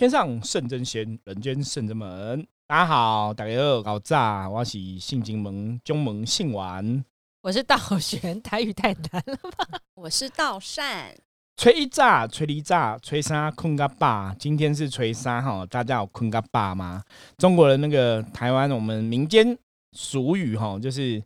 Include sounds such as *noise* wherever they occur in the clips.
天上圣真仙，人间圣真门。大家好，大家好，搞炸，我是信金门中门信丸，我是道玄，台语太难了吧？我是道善，吹一炸，吹一炸，吹沙困个爸。今天是吹沙哈，大家有困个爸吗？中国的那个台湾，我们民间俗语哈，就是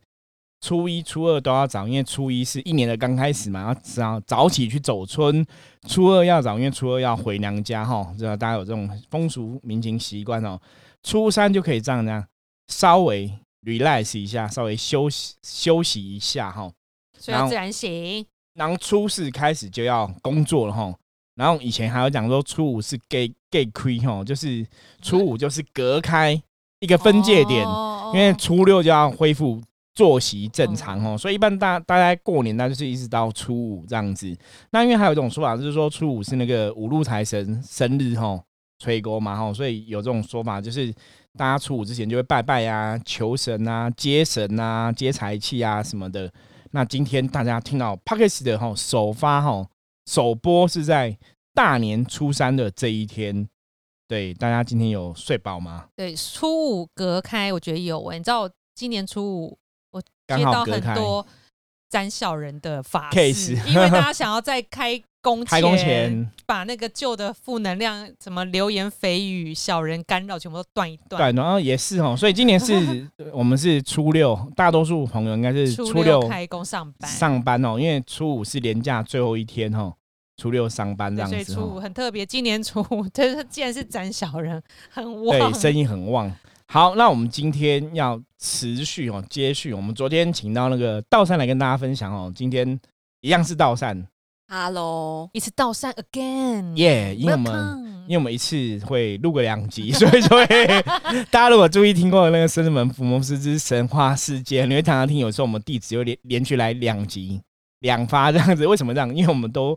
初一、初二都要早，因为初一是一年的刚开始嘛，要早早起去走村；初二要早，因为初二要回娘家哈，知道大家有这种风俗民情习惯哦。初三就可以这样这样，稍微 relax 一下，稍微休息休息一下哈，所以要自然醒。然后初四开始就要工作了哈，然后以前还有讲说初五是 gay gay 亏哈，就是初五就是隔开一个分界点，因为初六就要恢复作息正常哦，所以一般大大家过年那就是一直到初五这样子。那因为还有一种说法就是说初五是那个五路财神生日吼。吹锅嘛吼，所以有这种说法，就是大家初五之前就会拜拜啊、求神啊、接神啊、接财气啊什么的。那今天大家听到 p a c k e s 的吼首发吼首播是在大年初三的这一天，对大家今天有睡饱吗？对，初五隔开，我觉得有诶。你知道今年初五我接到很多斩小人的法事，因为大家想要在开。开工前把那个旧的负能量、什么流言蜚语、小人干扰，全部都断一断。对，然后也是哦，所以今年是 *laughs* 我们是初六，大多数朋友应该是初六开工上班上班哦，因为初五是年假最后一天哦，初六上班这样子。所以初五很特别，今年初五就是既然是斩小人，很旺，对，生意很旺。好，那我们今天要持续哦，接续我们昨天请到那个道善来跟大家分享哦，今天一样是道善。Hello，一次道善 again，耶！因为我们因为我们一次会录个两集，*laughs* 所以所以大家如果注意听过那个《圣人门伏魔师之神话世界》，你会常常听有时候我们地址又连连续来两集两发这样子，为什么这样？因为我们都。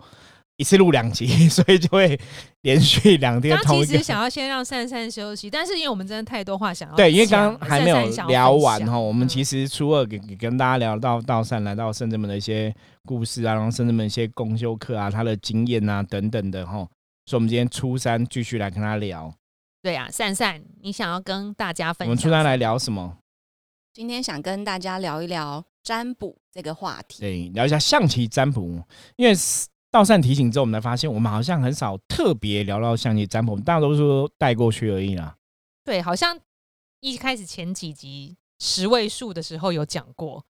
一次录两集，*laughs* 所以就会连续两天。他其实想要先让善善休息，但是因为我们真的太多话想要对，因为刚刚还没有聊完哈。我们其实初二给跟大家聊到道善来到圣人们的一些故事啊，然后圣人们一些公修课啊，他的经验啊等等的哈。所以，我们今天初三继续来跟他聊。对啊，善善，你想要跟大家分享？我们初三来聊什么？今天想跟大家聊一聊占卜这个话题。对，聊一下象棋占卜，因为。道善提醒之后，我们才发现，我们好像很少特别聊到象棋占卜，大多数带过去而已啦。对，好像一开始前几集十位数的时候有讲过，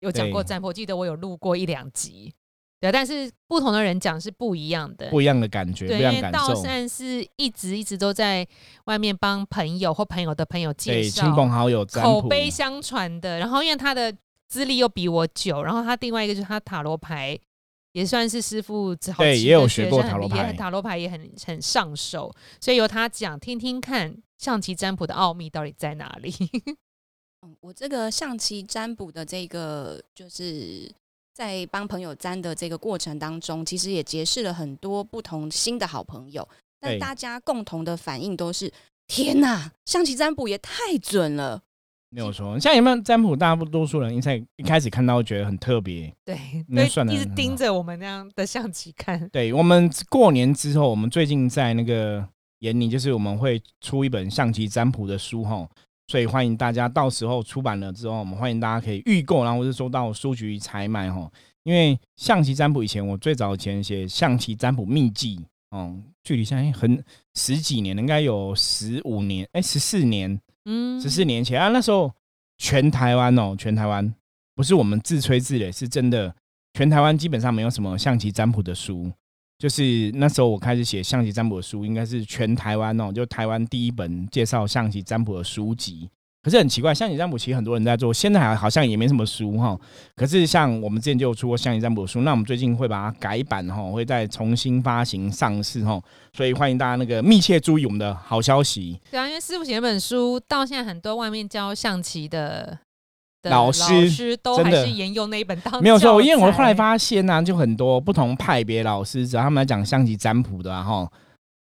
有讲过占卜，记得我有录过一两集。对，但是不同的人讲是不一样的，不一样的感觉，对，因为道善是一直一直都在外面帮朋友或朋友的朋友介绍，亲朋好友口碑相传的。然后因为他的资历又比我久，然后他另外一个就是他塔罗牌。也算是师傅，对，也有学过塔罗牌，塔罗牌也很很上手，所以由他讲，听听看象棋占卜的奥秘到底在哪里。*laughs* 嗯，我这个象棋占卜的这个，就是在帮朋友占的这个过程当中，其实也结识了很多不同新的好朋友，但大家共同的反应都是：天哪，象棋占卜也太准了。没有错，像有没有占卜？大多数人一在一开始看到觉得很特别，对，那算一直盯着我们那样的象棋看。对我们过年之后，我们最近在那个眼里，就是我们会出一本象棋占卜的书哈，所以欢迎大家到时候出版了之后，我们欢迎大家可以预购，然后或者说到书局采买哈。因为象棋占卜以前我最早以前写象棋占卜秘籍，哦，距离现在很十几年，应该有十五年，哎，十四年。嗯，十四年前啊，那时候全台湾哦，全台湾不是我们自吹自擂，是真的，全台湾基本上没有什么象棋占卜的书。就是那时候我开始写象棋占卜的书，应该是全台湾哦，就台湾第一本介绍象棋占卜的书籍。可是很奇怪，象棋占卜其实很多人在做，现在还好像也没什么书哈。可是像我们之前就有出过象棋占卜书，那我们最近会把它改版哈，会再重新发行上市哈。所以欢迎大家那个密切注意我们的好消息。对啊，因为师傅写那本书，到现在很多外面教象棋的老师都还是沿用那一本当没有错。因为我后来发现呢，就很多不同派别老师，只要他们来讲象棋占卜的哈。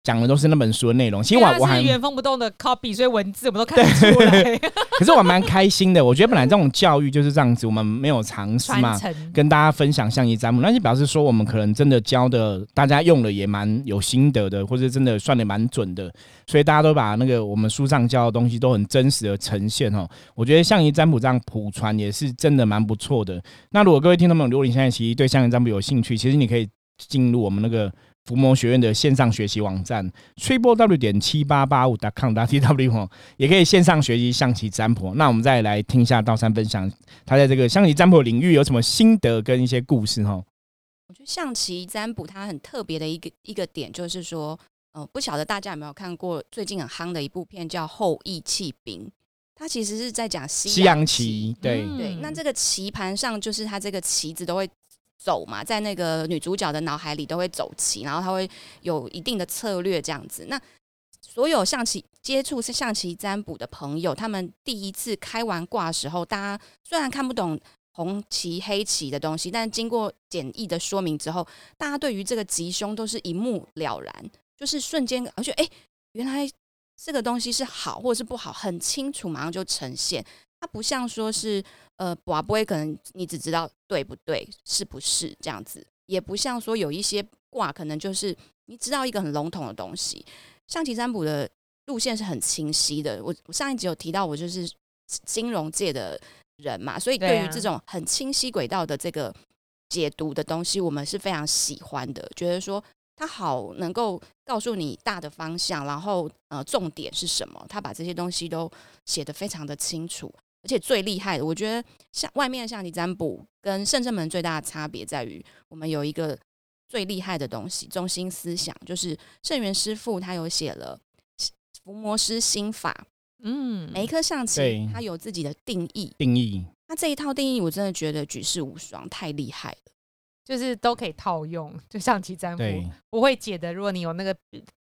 讲的都是那本书的内容。其实我我还原封不动的 copy，所以文字我们都看得出来。*laughs* 可是我蛮开心的，我觉得本来这种教育就是这样子，我们没有尝试嘛，跟大家分享象棋占卜，那就表示说我们可能真的教的，大家用的也蛮有心得的，或者真的算的蛮准的，所以大家都把那个我们书上教的东西都很真实的呈现哦。我觉得象棋占卜这样普传也是真的蛮不错的。那如果各位听众朋友，如果你现在其实对象棋占卜有兴趣，其实你可以进入我们那个。伏魔学院的线上学习网站 triple w 点七八八五 dot com dot t w 哈，也可以线上学习象棋占卜。那我们再来听一下道山分享，他在这个象棋占卜领域有什么心得跟一些故事哈。我觉得象棋占卜它很特别的一个一个点，就是说，呃，不晓得大家有没有看过最近很夯的一部片叫《后羿弃兵》，它其实是在讲西洋棋，对对。那这个棋盘上就是它这个棋子都会。走嘛，在那个女主角的脑海里都会走棋，然后她会有一定的策略这样子。那所有象棋接触是象棋占卜的朋友，他们第一次开完卦的时候，大家虽然看不懂红棋黑棋的东西，但经过简易的说明之后，大家对于这个吉凶都是一目了然，就是瞬间而且哎，原来这个东西是好或者是不好，很清楚，马上就呈现。它不像说是。呃，卦不会可能你只知道对不对，是不是这样子？也不像说有一些卦，可能就是你知道一个很笼统的东西。象棋占卜的路线是很清晰的。我我上一集有提到，我就是金融界的人嘛，所以对于这种很清晰轨道的这个解读的东西，我们是非常喜欢的。觉得说它好能够告诉你大的方向，然后呃重点是什么，他把这些东西都写得非常的清楚。而且最厉害的，我觉得像外面的象棋占卜跟圣正门最大的差别在于，我们有一个最厉害的东西，中心思想就是圣元师傅他有写了伏魔师心法，嗯，每一颗象棋它有自己的定义，定义，那这一套定义我真的觉得举世无双，太厉害了，就是都可以套用，就象棋占卜不会解的，如果你有那个。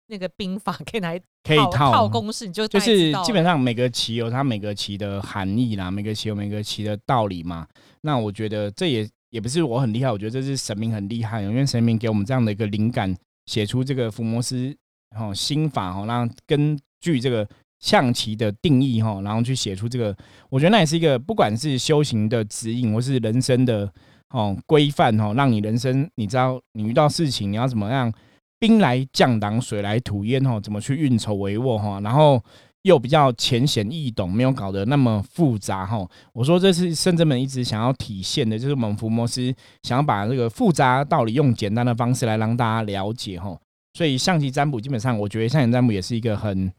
那个兵法 *laughs* 可以来可以套公式，你就就是基本上每个棋有它每个棋的含义啦，每个棋有每个棋的道理嘛。那我觉得这也也不是我很厉害，我觉得这是神明很厉害，因为神明给我们这样的一个灵感，写出这个伏魔师哦心法哦，然后根据这个象棋的定义哈，然后去写出这个，我觉得那也是一个不管是修行的指引，或是人生的哦规范哦，让你人生你知道你遇到事情你要怎么样。兵来将挡，水来土掩，哈，怎么去运筹帷幄，哈，然后又比较浅显易懂，没有搞得那么复杂，哈。我说这是圣真门一直想要体现的，就是我们伏魔师想要把这个复杂道理用简单的方式来让大家了解，哈。所以象棋占卜基本上，我觉得象棋占卜也是一个很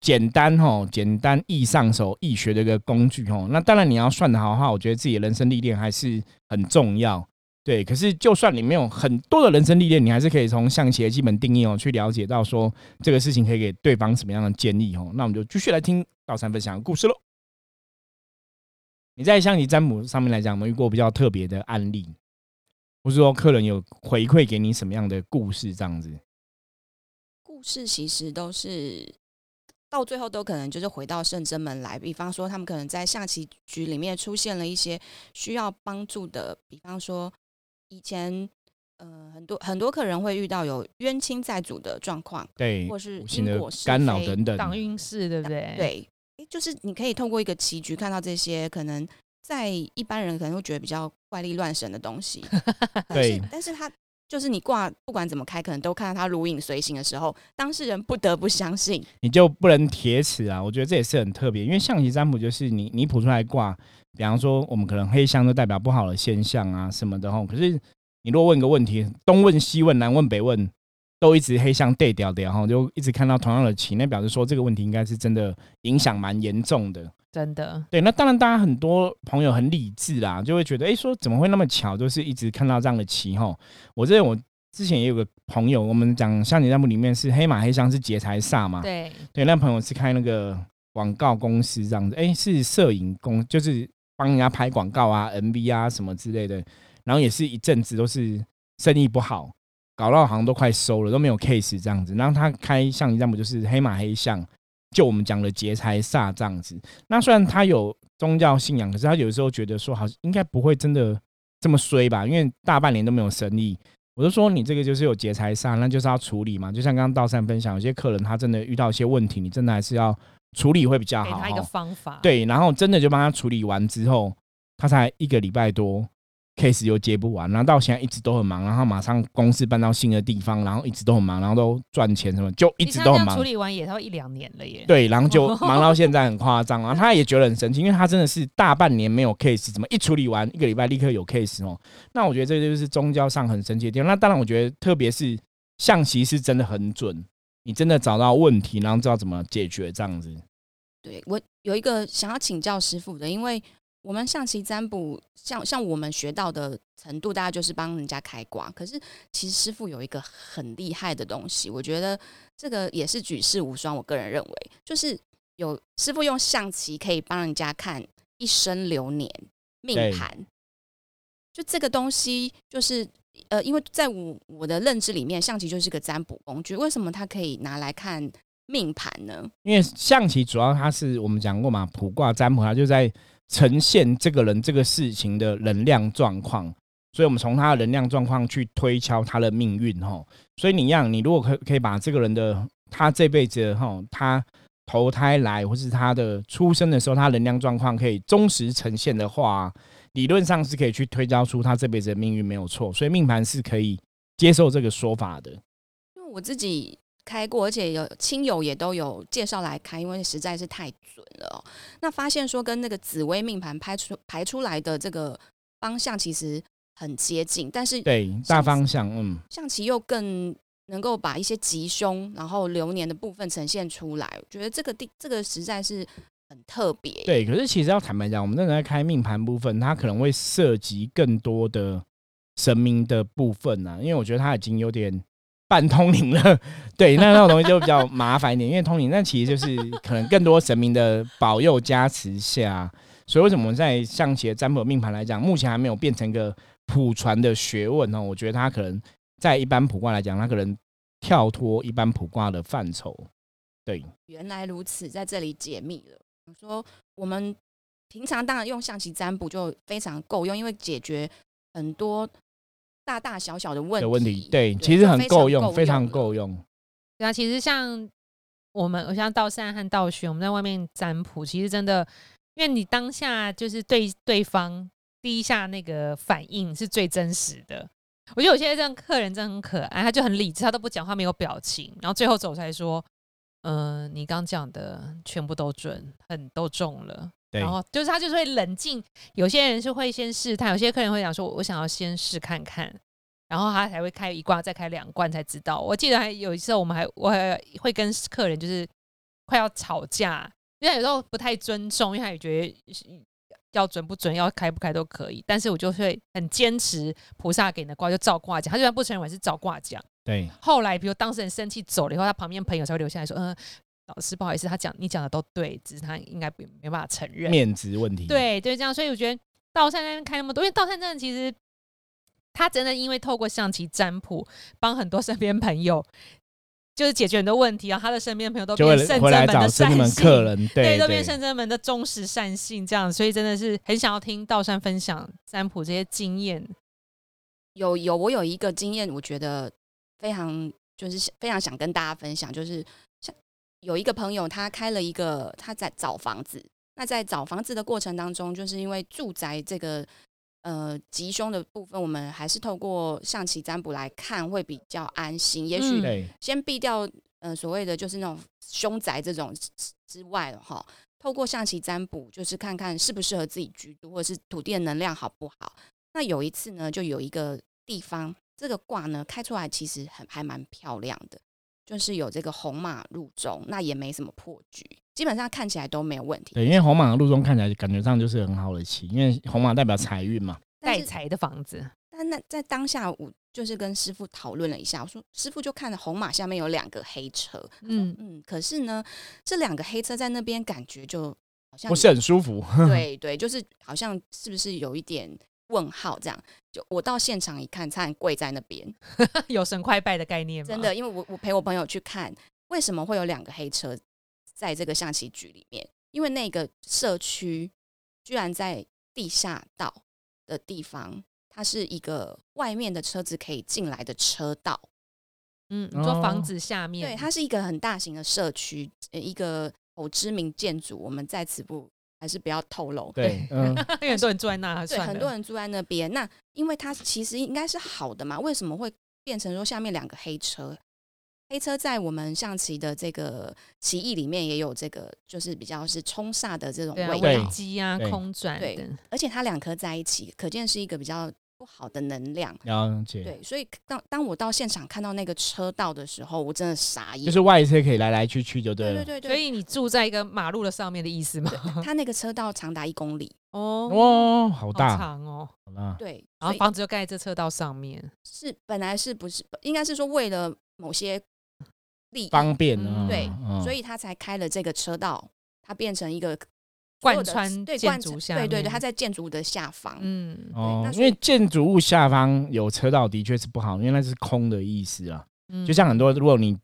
简单，哈，简单易上手、易学的一个工具，哈。那当然你要算得好的话，我觉得自己的人生历练还是很重要。对，可是就算你没有很多的人生历练，你还是可以从象棋的基本定义哦，去了解到说这个事情可以给对方什么样的建议哦。那我们就继续来听道三分享的故事喽。你在象棋占卜上面来讲，有没有遇过比较特别的案例，或是说客人有回馈给你什么样的故事？这样子，故事其实都是到最后都可能就是回到圣真门来。比方说，他们可能在象棋局里面出现了一些需要帮助的，比方说。以前，呃，很多很多客人会遇到有冤亲债主的状况，对，或是因果干扰等等，挡运势，对不对？对，就是你可以透过一个棋局看到这些可能在一般人可能会觉得比较怪力乱神的东西，*laughs* 对，但是他就是你挂不管怎么开，可能都看到他如影随形的时候，当事人不得不相信，你就不能铁齿啊！我觉得这也是很特别，因为象棋占卜就是你你卜出来挂。比方说，我们可能黑箱都代表不好的现象啊什么的吼。可是你如果问个问题，东问西问南问北问，都一直黑箱对掉掉哈，就一直看到同样的棋，那表示说这个问题应该是真的影响蛮严重的。真的。对，那当然，大家很多朋友很理智啦，就会觉得，哎，说怎么会那么巧，就是一直看到这样的棋哈。我这我之前也有个朋友，我们讲像你那部里面是黑马黑箱是劫财煞嘛。对。对，那朋友是开那个广告公司这样子，哎，是摄影公，就是。帮人家拍广告啊、MV 啊什么之类的，然后也是一阵子都是生意不好，搞到好像都快收了，都没有 case 这样子。然后他开象棋占卜就是黑马黑象，就我们讲的劫财煞这样子。那虽然他有宗教信仰，可是他有时候觉得说，好像应该不会真的这么衰吧？因为大半年都没有生意，我就说你这个就是有劫财煞，那就是要处理嘛。就像刚刚道善分享，有些客人他真的遇到一些问题，你真的还是要处理会比较好。给他一个方法。对，然后真的就帮他处理完之后，他才一个礼拜多。Case 又接不完，然后到现在一直都很忙，然后马上公司搬到新的地方，然后一直都很忙，然后都赚钱什么，就一直都很忙。处理完也要一两年了耶。对，然后就 *laughs* 忙到现在很夸张啊！他也觉得很神奇，因为他真的是大半年没有 case，怎么一处理完一个礼拜立刻有 case 哦？那我觉得这就是宗教上很神奇的地方。那当然，我觉得特别是象棋是真的很准，你真的找到问题，然后知道怎么解决这样子。对我有一个想要请教师傅的，因为。我们象棋占卜，像像我们学到的程度，大家就是帮人家开卦。可是其实师傅有一个很厉害的东西，我觉得这个也是举世无双。我个人认为，就是有师傅用象棋可以帮人家看一生流年命盘。就这个东西，就是呃，因为在我我的认知里面，象棋就是个占卜工具。为什么它可以拿来看命盘呢？因为象棋主要它是我们讲过嘛，卜卦占卜，它就在。呈现这个人这个事情的能量状况，所以我们从他的能量状况去推敲他的命运哈。所以你让你如果可可以把这个人的他这辈子哈，他投胎来或是他的出生的时候，他能量状况可以忠实呈现的话，理论上是可以去推敲出他这辈子的命运没有错。所以命盘是可以接受这个说法的。因为我自己。开过，而且有亲友也都有介绍来开，因为实在是太准了。那发现说跟那个紫微命盘拍出排出来的这个方向其实很接近，但是对大方向，嗯，象棋又更能够把一些吉凶，然后流年的部分呈现出来。我觉得这个地这个实在是很特别。对，可是其实要坦白讲，我们正在开命盘部分，它可能会涉及更多的神明的部分呢，因为我觉得它已经有点。半通灵了，*laughs* 对，那那种东西就比较麻烦一点，因为通灵那其实就是可能更多神明的保佑加持下，所以为什么在象棋的占卜命盘来讲，目前还没有变成一个普传的学问呢？我觉得它可能在一般卜卦来讲，它可能跳脱一般卜卦的范畴。对，原来如此，在这里解密了。说我们平常当然用象棋占卜就非常够用，因为解决很多。大大小小的问题，问题对，其实很够用，非常够用。对啊，其实像我们，像道善和道玄，我们在外面占卜，其实真的，因为你当下就是对对方第一下那个反应是最真实的。我觉得有些这样客人真的很可爱，他就很理智，他都不讲话，没有表情，然后最后走出来说：“嗯，你刚讲的全部都准，很都中了。”然后就是他就是会冷静，有些人是会先试探，有些客人会讲说：“我想要先试看看。”然后他才会开一罐，再开两罐才知道。我记得还有一次，我们还我还会跟客人就是快要吵架，因为有时候不太尊重，因为他也觉得要准不准，要开不开都可以。但是我就会很坚持，菩萨给你的卦就照卦讲。他就算不承认我是照卦讲。对。后来比如当事人生气走了以后，他旁边朋友才会留下来说：“嗯。”老师，不好意思，他讲你讲的都对，只是他应该没没办法承认面子问题。对对，这样，所以我觉得道善那边开那么多，因为道善真的其实他真的因为透过象棋占卜，帮很多身边朋友就是解决很多问题啊。他的身边朋友都变圣真门的善信，对，都变圣真门的忠实善信，这样，所以真的是很想要听道山分享占卜这些经验。有有，我有一个经验，我觉得非常就是非常想跟大家分享，就是。有一个朋友，他开了一个，他在找房子。那在找房子的过程当中，就是因为住宅这个呃吉凶的部分，我们还是透过象棋占卜来看会比较安心。也许先避掉呃所谓的就是那种凶宅这种之外了哈。透过象棋占卜，就是看看适不适合自己居住，或者是土地的能量好不好。那有一次呢，就有一个地方，这个卦呢开出来其实很还蛮漂亮的。就是有这个红马入中，那也没什么破局，基本上看起来都没有问题。对，因为红马入中看起来感觉上就是很好的棋，因为红马代表财运嘛，带财的房子。但那在当下，我就是跟师傅讨论了一下，我说师傅就看着红马下面有两个黑车，嗯嗯，可是呢，这两个黑车在那边感觉就好像不是很舒服。*laughs* 对对，就是好像是不是有一点。问号这样，就我到现场一看，差点跪在那边，*laughs* 有神快拜的概念吗？真的，因为我我陪我朋友去看，为什么会有两个黑车在这个象棋局里面？因为那个社区居然在地下道的地方。它是一个外面的车子可以进来的车道。嗯，你说房哦子下面，对，它是一个很大型的社区，呃一个某知名建筑，我们在此不还是不要透露。对，嗯，*laughs* 因为很多人住在那，对，很多人住在那边。那因为它其实应该是好的嘛，为什么会变成说下面两个黑车？黑车在我们象棋的这个棋艺里面也有这个，就是比较是冲煞的这种危道，机啊，对空转对，而且它两颗在一起，可见是一个比较不好的能量。了解，对，所以当当我到现场看到那个车道的时候，我真的傻眼。就是外车可以来来去去就对了。对对对对，所以你住在一个马路的上面的意思吗？它那个车道长达一公里。哦，哇，好好大，长哦，好大，对，然后房子就盖在这车道上面，是本来是不是应该是说为了某些利益，方便对嗯所以他才开了这个车道，它变成一个贯穿建对贯穿筑下对对对，它在建筑物的下方。嗯，哦因为建筑物下方有车道的确是不好，因为那是空的意思啊。嗯就像很多，如果你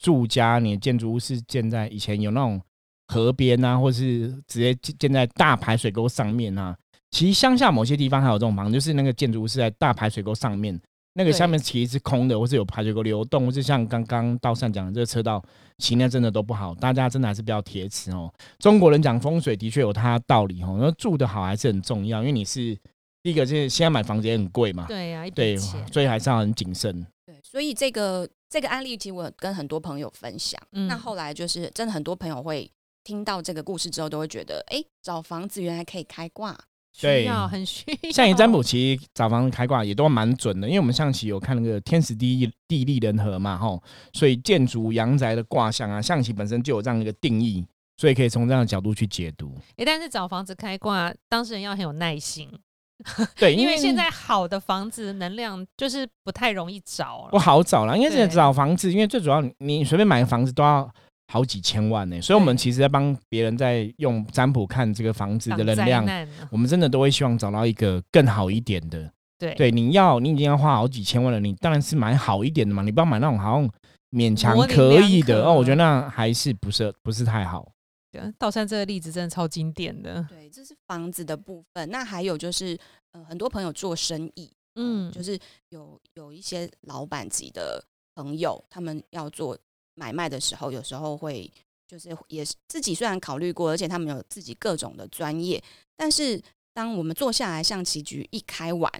住家，你的建筑物是建在以前有那种河边啊，或是直接建建在大排水沟上面啊。其实乡下某些地方还有这种房子，就是那个建筑物是在大排水沟上面，那个下面其实是空的，或是有排水沟流动，或是像刚刚道善讲的这个车道，其实那真的都不好，大家真的还是不要铁齿哦。中国人讲风水的确有它的道理哦，那住的好还是很重要，因为你是第一个，就是现在买房子也很贵嘛，对呀，一对，所以还是要很谨慎。对，所以这个这个案例，其实我跟很多朋友分享。嗯那后来就是真的很多朋友会听到这个故事之后，都会觉得，哎，找房子原来可以开挂。对需要很需要。象棋占卜其实找房子开挂也都蛮准的，因为我们象棋有看那个天时地利地利人和嘛，吼，所以建筑阳宅的卦象啊，象棋本身就有这样一个定义，所以可以从这样的角度去解读。诶但是找房子开挂，当事人要很有耐心，*laughs* 对，因为现在好的房子能量就是不太容易找不。好找了，因为现在找房子，因为最主要你你随便买个房子都要好几千万呢，所以我们其实在帮别人在用占卜看这个房子的能量，我们真的都会希望找到一个更好一点的。对对，你要你已经要花好几千万了，你当然是买好一点的嘛，你不要买那种好像勉强可以的哦，我觉得那还是不是不是太好。对道山这个例子真的超经典的。对，这是房子的部分。那还有就是，呃，很多朋友做生意，嗯，就是有有一些老板级的朋友，他们要做买卖的时候，有时候会就是也是自己虽然考虑过，而且他们有自己各种的专业，但是当我们坐下来象棋局一开完，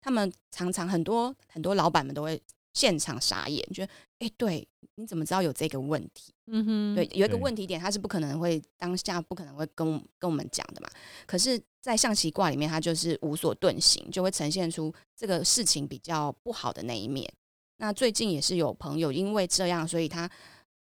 他们常常很多很多老板们都会现场傻眼，觉得哎，诶对，你怎么知道有这个问题？嗯哼，对，有一个问题点，他是不可能会当下不可能会跟跟我们讲的嘛。可是，在象棋卦里面，他就是无所遁形，就会呈现出这个事情比较不好的那一面。那最近也是有朋友因为这样，所以他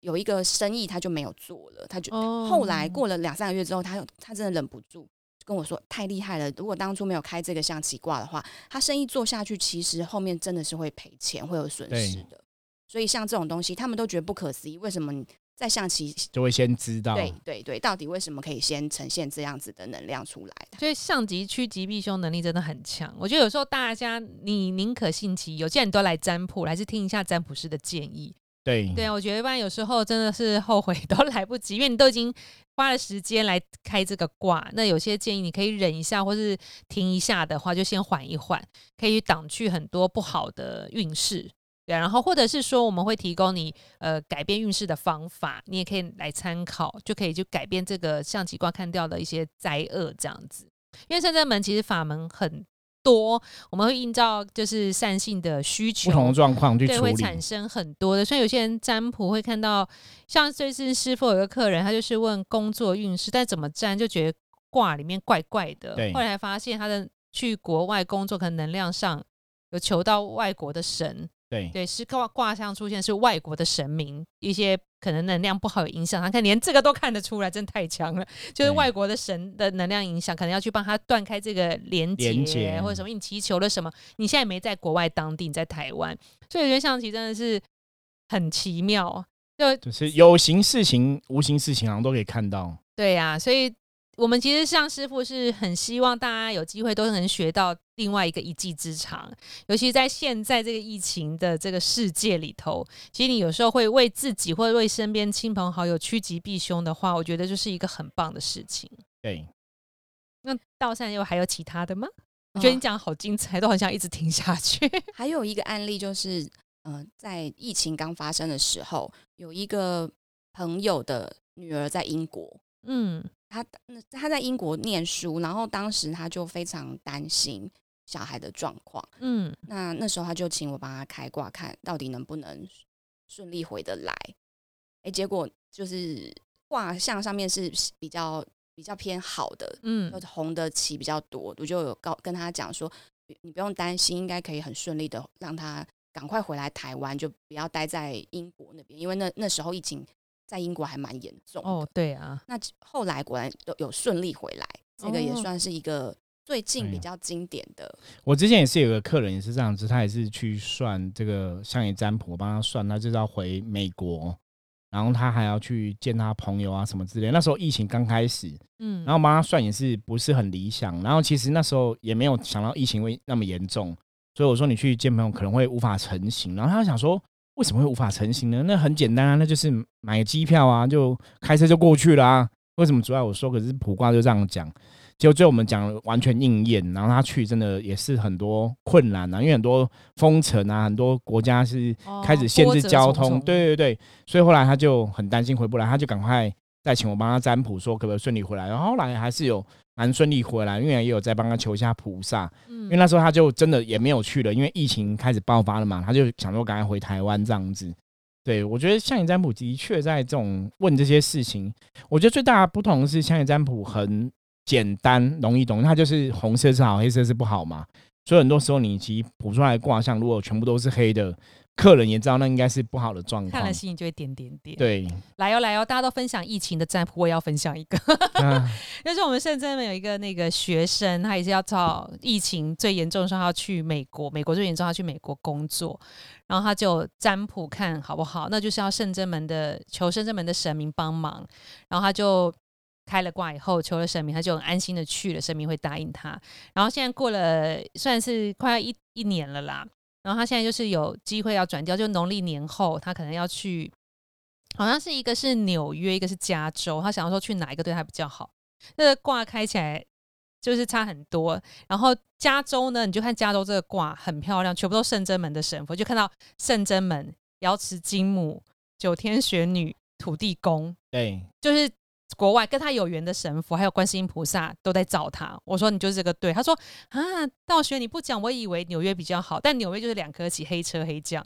有一个生意他就没有做了，他就、哦后来过了两三个月之后，他他真的忍不住跟我说太厉害了，如果当初没有开这个象棋卦的话，他生意做下去，其实后面真的是会赔钱，会有损失的。所以像这种东西，他们都觉得不可思议，为什么你在象棋？就会先知道，对对对，到底为什么可以先呈现这样子的能量出来？所以象棋趋吉避凶能力真的很强。我觉得有时候大家你宁可信其有，既然你都来占卜，还是听一下占卜师的建议。对对啊，我觉得一般有时候真的是后悔 *laughs* 都来不及，因为你都已经花了时间来开这个卦。那有些建议你可以忍一下，或是停一下的话，就先缓一缓，可以挡去很多不好的运势。对啊、然后或者是说我们会提供你呃改变运势的方法，你也可以来参考，就可以去改变这个象棋卦看掉的一些灾厄这样子。因为圣真门其实法门很多，我们会依照就是善性的需求，不同的状况去对，会。产生很多的。所以有些人占卜会看到，像最近师傅有一个客人，他就是问工作运势，但怎么占就觉得卦里面怪怪的对。后来才发现他的去国外工作，可能能量上有求到外国的神，对对，是卦卦象出现是外国的神明，一些可能能量不好有影响，他看连这个都看得出来，真太强了。就是外国的神的能量影响，可能要去帮他断开这个连接，或者什么，你祈求了什么，你现在没在国外当地，你在台湾，所以我觉得象棋真的是很奇妙。就就是有形事情、无形事情，好像都可以看到。对呀、所以我们其实像师傅是很希望大家有机会都能学到另外一个一技之长，尤其在现在这个疫情的这个世界里头，其实你有时候会为自己或者为身边亲朋好友趋吉避凶的话，我觉得就是一个很棒的事情。对，那道善又还有其他的吗？我觉得你讲好精彩，都很想一直听下去。还有一个案例就是，嗯，在疫情刚发生的时候，有一个朋友的女儿在英国，嗯，他他在英国念书，然后当时他就非常担心小孩的状况，嗯，那那时候他就请我帮他开挂，看到底能不能顺利回得来。哎，结果就是卦象上面是比较比较偏好的，嗯，红的旗比较多，我就有告跟他讲说，你不用担心，应该可以很顺利的让他赶快回来台湾，就不要待在英国那边，因为那那时候疫情在英国还蛮严重。哦，对啊，那后来果然有有顺利回来，这个也算是一个最近比较经典的。我之前也是有个客人也是这样子，他也是去算这个相爷占卜，我帮他算，他就是要回美国。然后他还要去见他朋友啊什么之类。那时候疫情刚开始，嗯，然后帮他算也是不是很理想。然后其实那时候也没有想到疫情会那么严重，所以我说你去见朋友可能会无法成行。然后他想说为什么会无法成型呢？那很简单啊，那就是买机票啊，就开车就过去了啊。为什么主要我说可是普卦就这样讲。结果最后我们讲完全应验，然后他去真的也是很多困难啊，因为很多封城啊，很多国家是开始限制交通，对对对，所以后来他就很担心回不来，他就赶快再请我帮他占卜，说可不可以顺利回来。然后后来还是有蛮顺利回来，因为也有在帮他求一下菩萨，因为那时候他就真的也没有去了，因为疫情开始爆发了嘛，他就想说赶快回台湾这样子。对我觉得象眼占卜的确在这种问这些事情，我觉得最大的不同是象眼占卜很。简单容易懂，它就是红色是好，黑色是不好嘛。所以很多时候你其实卜出来的卦象，如果全部都是黑的，客人也知道那应该是不好的状况。看了心里就会点点点。对，来哦来哦，大家都分享疫情的占卜，我也要分享一个。*laughs* 就是我们深圳有一个那个学生，他也是要找疫情最严重的时候要去美国，美国最严重要去美国工作，然后他就占卜看好不好，那就是要圣真门的求圣真门的神明帮忙，然后他就。开了卦以后，求了神明，他就很安心的去了，神明会答应他。然后现在过了算是快要一一年了啦，然后他现在就是有机会要转调，就农历年后他可能要去，好像是一个是纽约，一个是加州，他想要说去哪一个对他比较好。那个卦开起来就是差很多。然后加州呢，你就看加州这个卦很漂亮，全部都圣真门的神佛，就看到圣真门、瑶池金母、九天玄女、土地公，对，就是。国外跟他有缘的神佛，还有观世音菩萨都在找他。我说你就是这个对。他说啊，道学你不讲，我以为纽约比较好，但纽约就是两颗起黑车黑将。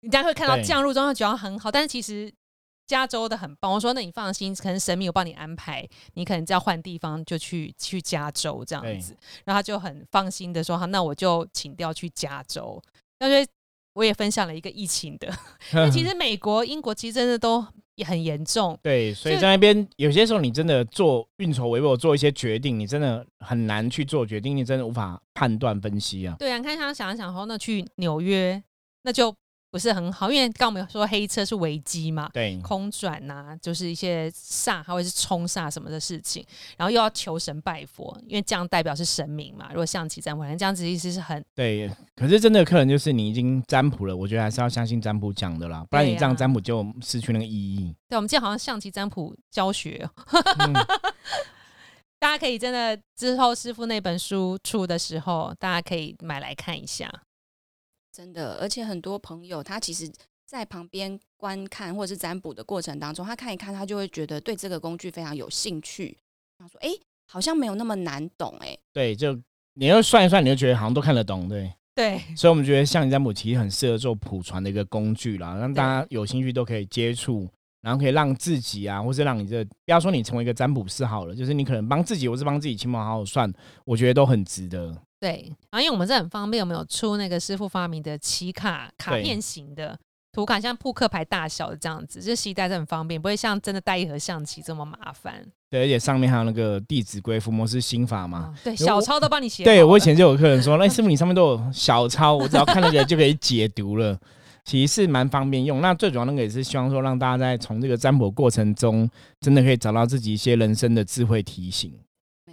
你大家会看到降入中他觉得很好，但是其实加州的很棒。我说那你放心，可能神明有帮你安排，你可能只要换地方就去去加州这样子。然后他就很放心的说好，那我就请调去加州。那所以我也分享了一个疫情的，*laughs* 那其实美国、英国其实真的都。也很严重，对，所以在那边有些时候，你真的做运筹帷幄，做一些决定，你真的很难去做决定，你真的无法判断分析啊。对啊，你看他想一想后，那去纽约，那就。不是很好，因为刚我们说黑车是危机嘛，对，空转呐，就是一些煞，还会是冲煞什么的事情，然后又要求神拜佛，因为这样代表是神明嘛。如果象棋占卜，这样子意思是很对。可是真的客人就是你已经占卜了，我觉得还是要相信占卜讲的啦，不然你这样占卜就失去那个意义。对，我们今天好像象棋占卜教学，*laughs* 大家可以真的之后师傅那本书出的时候，大家可以买来看一下。真的，而且很多朋友他其实，在旁边观看或者是占卜的过程当中，他看一看，他就会觉得对这个工具非常有兴趣。他说：“哎，好像没有那么难懂。”哎，对，就你要算一算，你就觉得好像都看得懂。对，对。所以，我们觉得像占卜其实很适合做普传的一个工具啦，让大家有兴趣都可以接触，然后可以让自己啊，或是让你这不要说你成为一个占卜师好了，就是你可能帮自己，或是帮自己亲朋好友算，我觉得都很值得。对，然后因为我们这很方便，我们有出那个师傅发明的棋卡卡片型的图卡，像扑克牌大小的这样子，就携带是很方便，不会像真的带一盒象棋这么麻烦。对，而且上面还有那个《弟子规》伏魔师心法嘛，对，小抄都帮你写。对我以前就有客人说，那师傅你上面都有小抄，我只要看那个就可以解读了，其实是蛮方便用。那最主要那个也是希望说，让大家在从这个占卜过程中，真的可以找到自己一些人生的智慧提醒。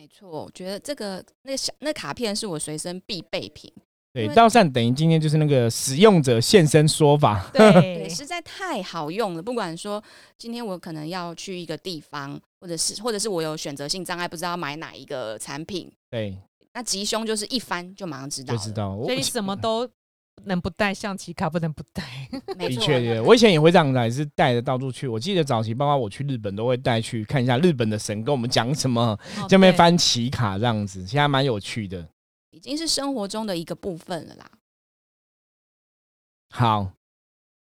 没错，我觉得这个那个小那卡片是我随身必备品。对，道善等于今天就是那个使用者现身说法。对，实在太好用了。不管说今天我可能要去一个地方，或者是或者是我有选择性障碍，不知道买哪一个产品。对，那吉凶就是一翻就马上知道，就知道。所以什么都能不带，象棋卡不能不带。*laughs* 的确，我以前也会这样子，也是带着到处去。我记得早期，包括我去日本，都会带去看一下日本的神跟我们讲什么，这边翻棋卡这样子，现在蛮有趣的，已经是生活中的一个部分了啦。好，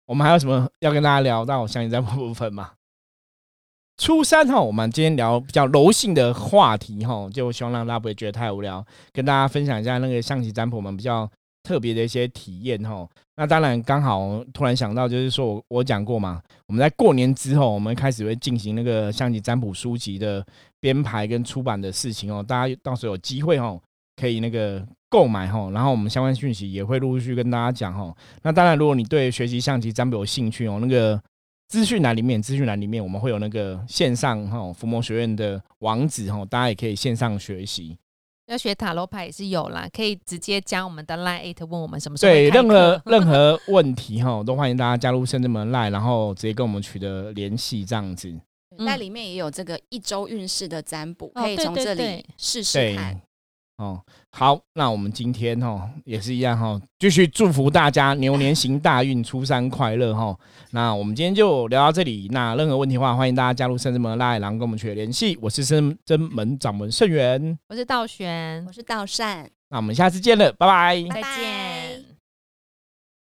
我们还有什么要跟大家聊到象棋占卜部分吗？初三哈，我们今天聊比较柔性的话题哈，就希望让大家不会觉得太无聊，跟大家分享一下那个象棋占卜我们比较特别的一些体验哈。那当然刚好突然想到，就是说我我讲过嘛，我们在过年之后，我们开始会进行那个象棋占卜书籍的编排跟出版的事情哦。大家到时候有机会哈，可以那个购买哈，然后我们相关讯息也会陆续跟大家讲哈。那当然，如果你对学习象棋占卜有兴趣哦，那个。资讯栏里面，资讯栏里面我们会有那个线上哈伏魔学院的网址哈，大家也可以线上学习。要学塔罗牌也是有啦，可以直接加我们的 line 问我们什么时候对任何 *laughs* 任何问题哈，都欢迎大家加入圣智门 line，然后直接跟我们取得联系这样子。在里面也有这个一周运势的占卜，可以从这里试试看。哦，好，那我们今天哦也是一样哈，继续祝福大家牛年行大运，初三快乐哈。那我们今天就聊到这里，那任何问题的话，欢迎大家加入圣真门拉然后跟我们取得联系。我是圣真门掌门圣元，我是道玄，我是道善，那我们下次见了，拜拜，再见。